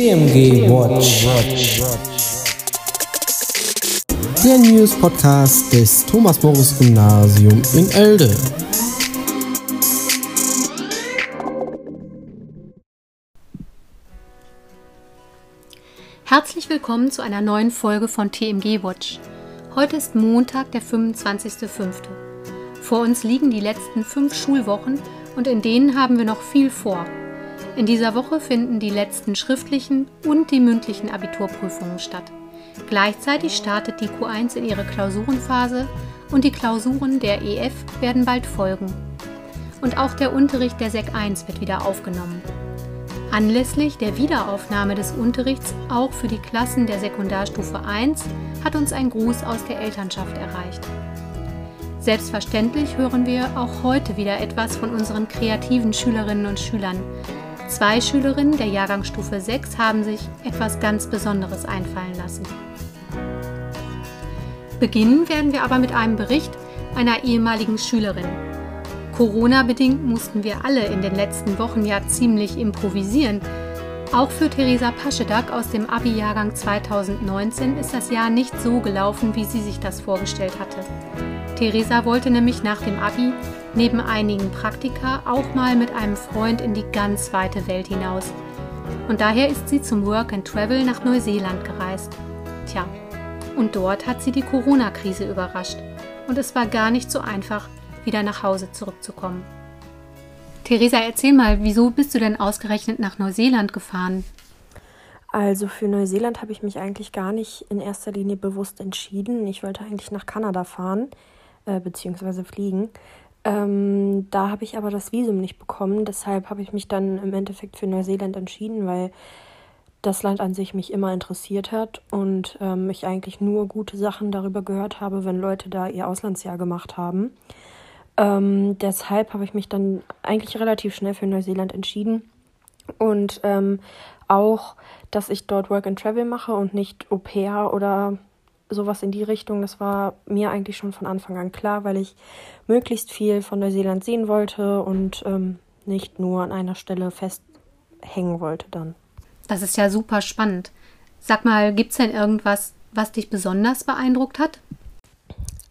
TMG Watch. Der News Podcast des Thomas Morris Gymnasium in Elde. Herzlich willkommen zu einer neuen Folge von TMG Watch. Heute ist Montag, der 25.05. Vor uns liegen die letzten fünf Schulwochen und in denen haben wir noch viel vor. In dieser Woche finden die letzten schriftlichen und die mündlichen Abiturprüfungen statt. Gleichzeitig startet die Q1 in ihre Klausurenphase und die Klausuren der EF werden bald folgen. Und auch der Unterricht der SEC 1 wird wieder aufgenommen. Anlässlich der Wiederaufnahme des Unterrichts auch für die Klassen der Sekundarstufe 1 hat uns ein Gruß aus der Elternschaft erreicht. Selbstverständlich hören wir auch heute wieder etwas von unseren kreativen Schülerinnen und Schülern. Zwei Schülerinnen der Jahrgangsstufe 6 haben sich etwas ganz Besonderes einfallen lassen. Beginnen werden wir aber mit einem Bericht einer ehemaligen Schülerin. Corona-bedingt mussten wir alle in den letzten Wochen ja ziemlich improvisieren. Auch für Theresa Paschedak aus dem Abi-Jahrgang 2019 ist das Jahr nicht so gelaufen, wie sie sich das vorgestellt hatte. Theresa wollte nämlich nach dem Abi neben einigen Praktika auch mal mit einem Freund in die ganz weite Welt hinaus. Und daher ist sie zum Work and Travel nach Neuseeland gereist. Tja, und dort hat sie die Corona-Krise überrascht. Und es war gar nicht so einfach, wieder nach Hause zurückzukommen. Theresa, erzähl mal, wieso bist du denn ausgerechnet nach Neuseeland gefahren? Also für Neuseeland habe ich mich eigentlich gar nicht in erster Linie bewusst entschieden. Ich wollte eigentlich nach Kanada fahren äh, beziehungsweise fliegen. Ähm, da habe ich aber das Visum nicht bekommen. Deshalb habe ich mich dann im Endeffekt für Neuseeland entschieden, weil das Land an sich mich immer interessiert hat und ähm, ich eigentlich nur gute Sachen darüber gehört habe, wenn Leute da ihr Auslandsjahr gemacht haben. Ähm, deshalb habe ich mich dann eigentlich relativ schnell für Neuseeland entschieden und ähm, auch, dass ich dort Work and Travel mache und nicht Au pair oder sowas in die Richtung, das war mir eigentlich schon von Anfang an klar, weil ich möglichst viel von Neuseeland sehen wollte und ähm, nicht nur an einer Stelle festhängen wollte dann. Das ist ja super spannend. Sag mal, gibt es denn irgendwas, was dich besonders beeindruckt hat?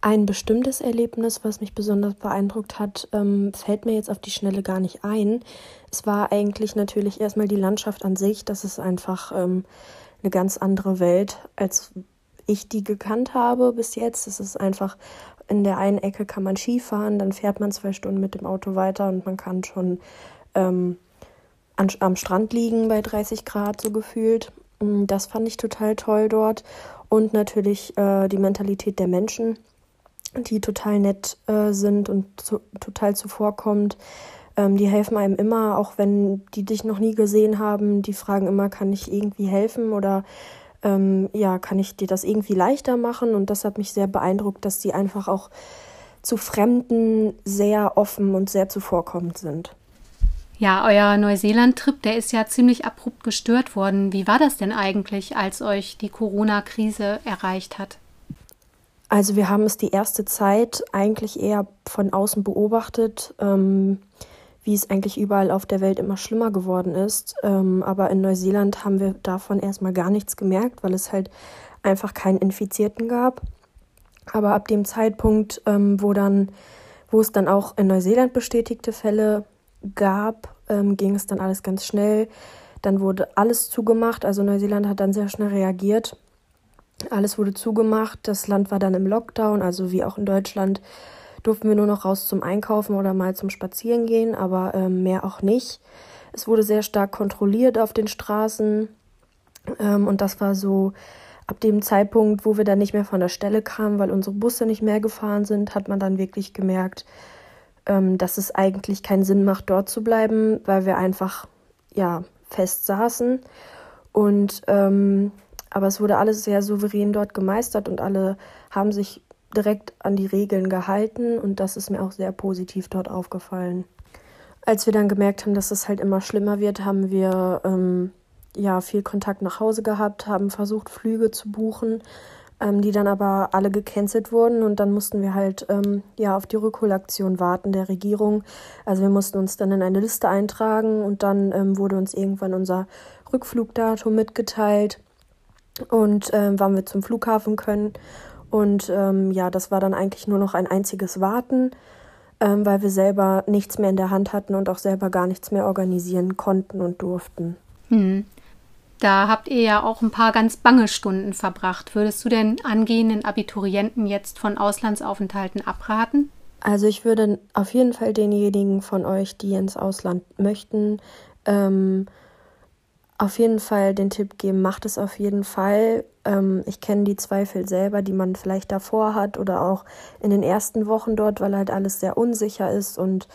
Ein bestimmtes Erlebnis, was mich besonders beeindruckt hat, ähm, fällt mir jetzt auf die Schnelle gar nicht ein. Es war eigentlich natürlich erstmal die Landschaft an sich. Das ist einfach ähm, eine ganz andere Welt, als ich die gekannt habe bis jetzt. Es ist einfach, in der einen Ecke kann man Skifahren, dann fährt man zwei Stunden mit dem Auto weiter und man kann schon ähm, an, am Strand liegen bei 30 Grad so gefühlt. Mm, das fand ich total toll dort. Und natürlich äh, die Mentalität der Menschen, die total nett äh, sind und zu, total zuvorkommt. Ähm, die helfen einem immer, auch wenn die dich noch nie gesehen haben. Die fragen immer, kann ich irgendwie helfen oder ähm, ja, kann ich dir das irgendwie leichter machen? Und das hat mich sehr beeindruckt, dass die einfach auch zu Fremden sehr offen und sehr zuvorkommend sind. Ja, euer Neuseeland-Trip, der ist ja ziemlich abrupt gestört worden. Wie war das denn eigentlich, als euch die Corona-Krise erreicht hat? Also wir haben es die erste Zeit eigentlich eher von außen beobachtet. Ähm, wie es eigentlich überall auf der Welt immer schlimmer geworden ist. Ähm, aber in Neuseeland haben wir davon erstmal gar nichts gemerkt, weil es halt einfach keinen Infizierten gab. Aber ab dem Zeitpunkt, ähm, wo dann, wo es dann auch in Neuseeland bestätigte Fälle gab, ähm, ging es dann alles ganz schnell. Dann wurde alles zugemacht. Also Neuseeland hat dann sehr schnell reagiert. Alles wurde zugemacht. Das Land war dann im Lockdown, also wie auch in Deutschland durften wir nur noch raus zum Einkaufen oder mal zum Spazieren gehen, aber ähm, mehr auch nicht. Es wurde sehr stark kontrolliert auf den Straßen ähm, und das war so ab dem Zeitpunkt, wo wir dann nicht mehr von der Stelle kamen, weil unsere Busse nicht mehr gefahren sind, hat man dann wirklich gemerkt, ähm, dass es eigentlich keinen Sinn macht, dort zu bleiben, weil wir einfach ja fest saßen und ähm, aber es wurde alles sehr souverän dort gemeistert und alle haben sich direkt an die Regeln gehalten und das ist mir auch sehr positiv dort aufgefallen. Als wir dann gemerkt haben, dass es halt immer schlimmer wird, haben wir ähm, ja viel Kontakt nach Hause gehabt, haben versucht, Flüge zu buchen. ähm, die dann aber alle gecancelt wurden und dann mussten wir halt ähm, ja auf die Rückholaktion warten der Regierung. Also wir mussten uns dann in eine Liste eintragen und dann ähm, wurde uns irgendwann unser Rückflugdatum mitgeteilt und ähm, wann wir zum Flughafen können. Und ähm, ja, das war dann eigentlich nur noch ein einziges Warten, ähm, weil wir selber nichts mehr in der Hand hatten und auch selber gar nichts mehr organisieren konnten und durften. Hm. Da habt ihr ja auch ein paar ganz bange Stunden verbracht. Würdest du denn angehenden Abiturienten jetzt von Auslandsaufenthalten abraten? Also ich würde auf jeden Fall denjenigen von euch, die ins Ausland möchten, ähm, auf jeden Fall den Tipp geben, macht es auf jeden Fall. Ähm, ich kenne die Zweifel selber, die man vielleicht davor hat oder auch in den ersten Wochen dort, weil halt alles sehr unsicher ist und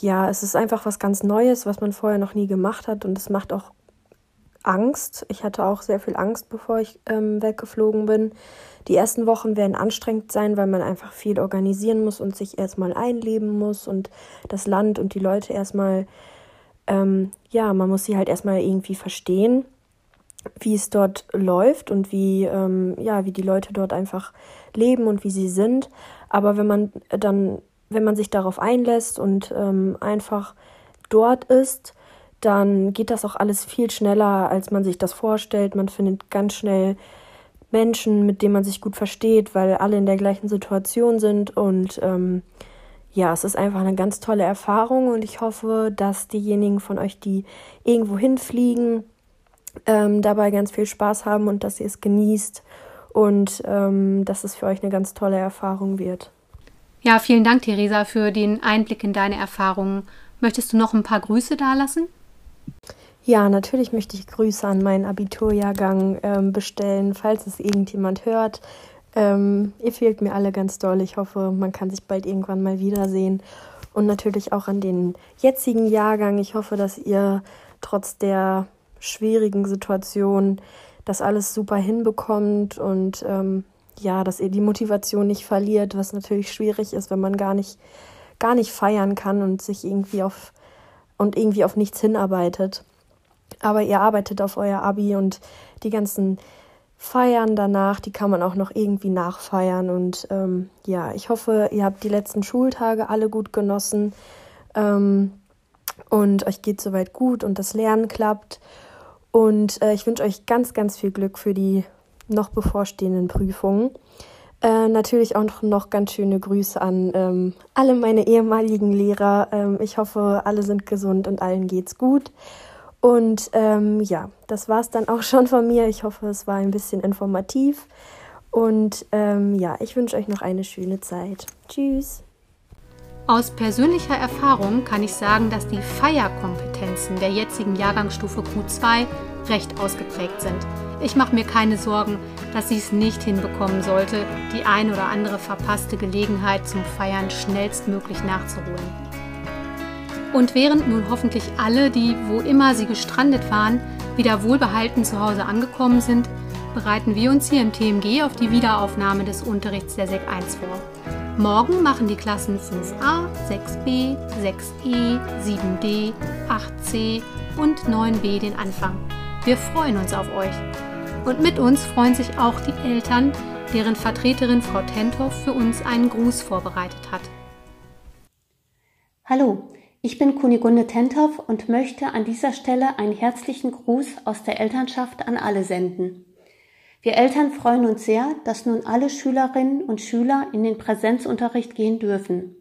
ja, es ist einfach was ganz Neues, was man vorher noch nie gemacht hat und es macht auch Angst. Ich hatte auch sehr viel Angst, bevor ich ähm, weggeflogen bin. Die ersten Wochen werden anstrengend sein, weil man einfach viel organisieren muss und sich erstmal einleben muss und das Land und die Leute erstmal, ähm, ja, man muss sie halt erstmal irgendwie verstehen, wie es dort läuft und wie, ähm, ja, wie die Leute dort einfach leben und wie sie sind. Aber wenn man dann, wenn man sich darauf einlässt und ähm, einfach dort ist, dann geht das auch alles viel schneller, als man sich das vorstellt. Man findet ganz schnell Menschen, mit denen man sich gut versteht, weil alle in der gleichen Situation sind. Und ähm, ja, es ist einfach eine ganz tolle Erfahrung und ich hoffe, dass diejenigen von euch, die irgendwo hinfliegen, ähm, dabei ganz viel Spaß haben und dass ihr es genießt und ähm, dass es für euch eine ganz tolle Erfahrung wird. Ja, vielen Dank, Theresa, für den Einblick in deine Erfahrungen. Möchtest du noch ein paar Grüße dalassen? Ja, natürlich möchte ich Grüße an meinen Abiturjahrgang ähm, bestellen, falls es irgendjemand hört. Ähm, ihr fehlt mir alle ganz doll. Ich hoffe, man kann sich bald irgendwann mal wiedersehen. Und natürlich auch an den jetzigen Jahrgang. Ich hoffe, dass ihr trotz der schwierigen Situation das alles super hinbekommt und ähm, ja, dass ihr die Motivation nicht verliert, was natürlich schwierig ist, wenn man gar nicht, gar nicht feiern kann und sich irgendwie auf und irgendwie auf nichts hinarbeitet. Aber ihr arbeitet auf euer Abi und die ganzen Feiern danach, die kann man auch noch irgendwie nachfeiern. Und ähm, ja, ich hoffe, ihr habt die letzten Schultage alle gut genossen ähm, und euch geht soweit gut und das Lernen klappt. Und äh, ich wünsche euch ganz, ganz viel Glück für die noch bevorstehenden Prüfungen. Äh, natürlich auch noch, ganz schöne Grüße an ähm, alle meine ehemaligen Lehrer. Ähm, ich hoffe, alle sind gesund und allen geht's gut. Und ähm, ja, das war's dann auch schon von mir. Ich hoffe, es war ein bisschen informativ. Und ähm, ja, ich wünsche euch noch eine schöne Zeit. Tschüss. Aus persönlicher Erfahrung kann ich sagen, dass die Feierkompetenzen der jetzigen Jahrgangsstufe Q2 recht ausgeprägt sind. Ich mache mir keine Sorgen, dass sie es nicht hinbekommen sollte, die ein oder andere verpasste Gelegenheit zum Feiern schnellstmöglich nachzuholen. Und während nun hoffentlich alle, die wo immer sie gestrandet waren, wieder wohlbehalten zu Hause angekommen sind, bereiten wir uns hier im TMG auf die Wiederaufnahme des Unterrichts der SEC 1 vor. Morgen machen die Klassen 5a, 6b, 6e, 7d, 8c und 9b den Anfang. Wir freuen uns auf euch. Und mit uns freuen sich auch die Eltern, deren Vertreterin Frau Tentow für uns einen Gruß vorbereitet hat. Hallo, ich bin Kunigunde Tentow und möchte an dieser Stelle einen herzlichen Gruß aus der Elternschaft an alle senden. Wir Eltern freuen uns sehr, dass nun alle Schülerinnen und Schüler in den Präsenzunterricht gehen dürfen.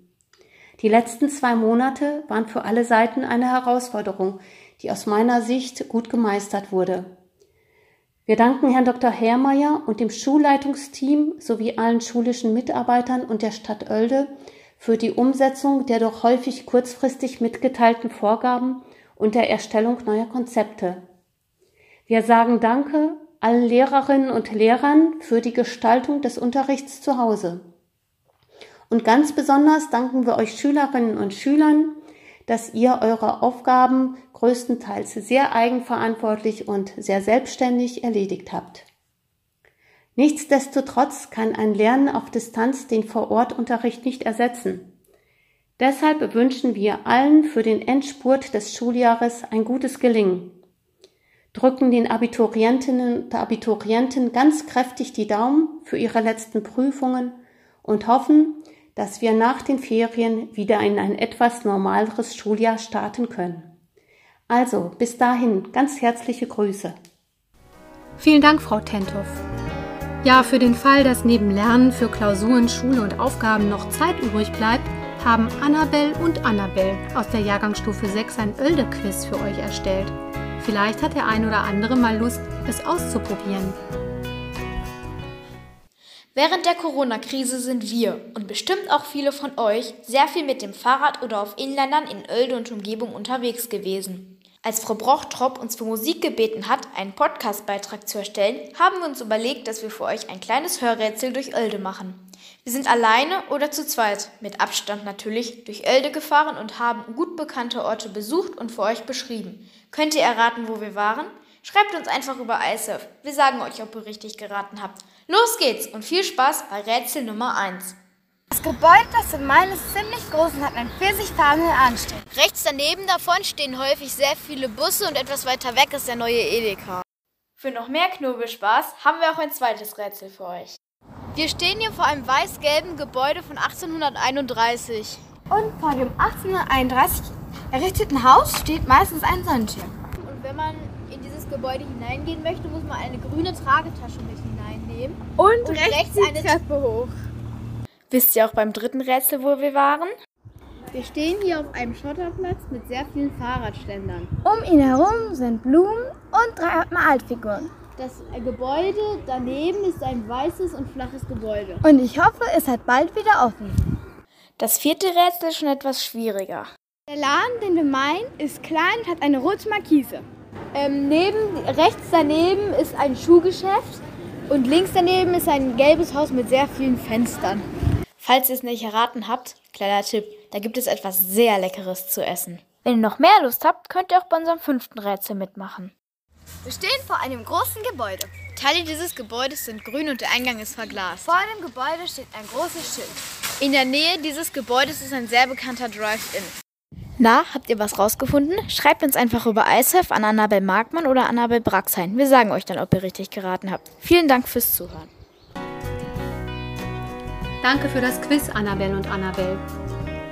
Die letzten zwei Monate waren für alle Seiten eine Herausforderung, die aus meiner Sicht gut gemeistert wurde. Wir danken Herrn Dr. Herrmeier und dem Schulleitungsteam sowie allen schulischen Mitarbeitern und der Stadt Oelde für die Umsetzung der doch häufig kurzfristig mitgeteilten Vorgaben und der Erstellung neuer Konzepte. Wir sagen Danke allen Lehrerinnen und Lehrern für die Gestaltung des Unterrichts zu Hause. Und ganz besonders danken wir euch Schülerinnen und Schülern, dass ihr eure Aufgaben größtenteils sehr eigenverantwortlich und sehr selbstständig erledigt habt. Nichtsdestotrotz kann ein Lernen auf Distanz den Vorortunterricht nicht ersetzen. Deshalb wünschen wir allen für den Endspurt des Schuljahres ein gutes Gelingen. drücken den Abiturientinnen und Abiturienten ganz kräftig die Daumen für ihre letzten Prüfungen und hoffen, dass wir nach den Ferien wieder in ein etwas normaleres Schuljahr starten können. Also, bis dahin ganz herzliche Grüße. Vielen Dank, Frau Tentoff. Ja, für den Fall, dass neben Lernen für Klausuren, Schule und Aufgaben noch Zeit übrig bleibt, haben Annabelle und Annabelle aus der Jahrgangsstufe 6 ein Oelde-Quiz für euch erstellt. Vielleicht hat der ein oder andere mal Lust, es auszuprobieren. Während der Corona-Krise sind wir und bestimmt auch viele von euch sehr viel mit dem Fahrrad oder auf Inländern in Oelde und Umgebung unterwegs gewesen. Als Frau Brochtrop uns für Musik gebeten hat, einen Podcastbeitrag zu erstellen, haben wir uns überlegt, dass wir für euch ein kleines Hörrätsel durch Oelde machen. Wir sind alleine oder zu zweit, mit Abstand natürlich, durch Oelde gefahren und haben gut bekannte Orte besucht und für euch beschrieben. Könnt ihr erraten, wo wir waren? Schreibt uns einfach über iSurf. Wir sagen euch, ob ihr richtig geraten habt. Los geht's und viel Spaß bei Rätsel Nummer 1. Das Gebäude, das wir meinen, ist ziemlich groß und hat einen pfirsichfarbenen Anstrich. Rechts daneben davon stehen häufig sehr viele Busse und etwas weiter weg ist der neue Edeka. Für noch mehr Knobelspaß haben wir auch ein zweites Rätsel für euch. Wir stehen hier vor einem weiß-gelben Gebäude von 1831. Und vor dem 1831 errichteten Haus steht meistens ein Sonnenschirm. Und wenn man in dieses Gebäude hineingehen möchte, muss man eine grüne Tragetasche mit hineinnehmen. Und, und rechts, rechts eine Treppe hoch. Wisst ihr auch beim dritten Rätsel, wo wir waren? Wir stehen hier auf einem Schotterplatz mit sehr vielen Fahrradständern. Um ihn herum sind Blumen und drei Altfiguren. Das Gebäude daneben ist ein weißes und flaches Gebäude. Und ich hoffe, es hat bald wieder offen. Das vierte Rätsel ist schon etwas schwieriger. Der Laden, den wir meinen, ist klein und hat eine rote Markise. Ähm, neben, rechts daneben ist ein Schuhgeschäft und links daneben ist ein gelbes Haus mit sehr vielen Fenstern. Falls ihr es nicht erraten habt, kleiner Tipp, da gibt es etwas sehr Leckeres zu essen. Wenn ihr noch mehr Lust habt, könnt ihr auch bei unserem fünften Rätsel mitmachen. Wir stehen vor einem großen Gebäude. Teile dieses Gebäudes sind grün und der Eingang ist verglast. Vor dem Gebäude steht ein großes Schild. In der Nähe dieses Gebäudes ist ein sehr bekannter Drive-In. Na, habt ihr was rausgefunden? Schreibt uns einfach über iSurf an Annabel Markmann oder Annabel Braxheim. Wir sagen euch dann, ob ihr richtig geraten habt. Vielen Dank fürs Zuhören. Danke für das Quiz, Annabelle und Annabelle.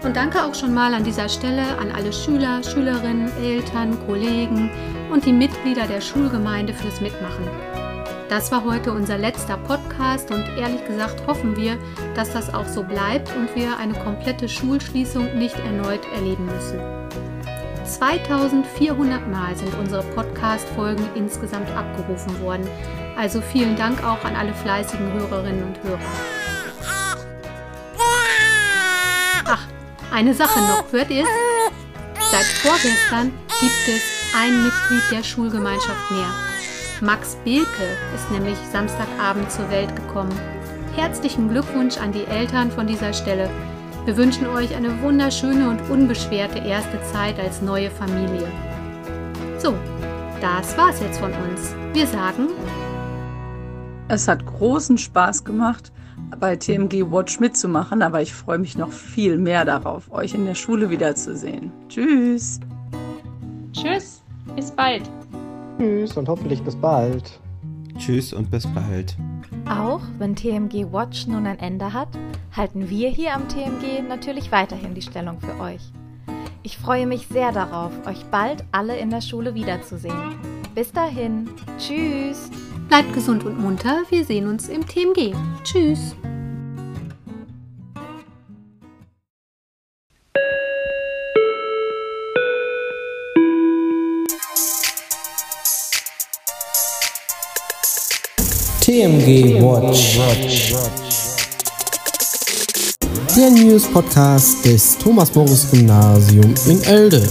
Und danke auch schon mal an dieser Stelle an alle Schüler, Schülerinnen, Eltern, Kollegen und die Mitglieder der Schulgemeinde fürs Mitmachen. Das war heute unser letzter Podcast und ehrlich gesagt hoffen wir, dass das auch so bleibt und wir eine komplette Schulschließung nicht erneut erleben müssen. 2400 Mal sind unsere Podcast-Folgen insgesamt abgerufen worden. Also vielen Dank auch an alle fleißigen Hörerinnen und Hörer. Eine Sache noch, ihr es? Seit vorgestern gibt es ein Mitglied der Schulgemeinschaft mehr. Max Bilke ist nämlich Samstagabend zur Welt gekommen. Herzlichen Glückwunsch an die Eltern von dieser Stelle. Wir wünschen euch eine wunderschöne und unbeschwerte erste Zeit als neue Familie. So, das war's jetzt von uns. Wir sagen. Es hat großen Spaß gemacht bei TMG Watch mitzumachen, aber ich freue mich noch viel mehr darauf, euch in der Schule wiederzusehen. Tschüss. Tschüss, bis bald. Tschüss und hoffentlich bis bald. Tschüss und bis bald. Auch wenn TMG Watch nun ein Ende hat, halten wir hier am TMG natürlich weiterhin die Stellung für euch. Ich freue mich sehr darauf, euch bald alle in der Schule wiederzusehen. Bis dahin, tschüss. Bleibt gesund und munter, wir sehen uns im TMG. Tschüss. TMG Watch. Der News Podcast des Thomas Morris Gymnasium in Elde.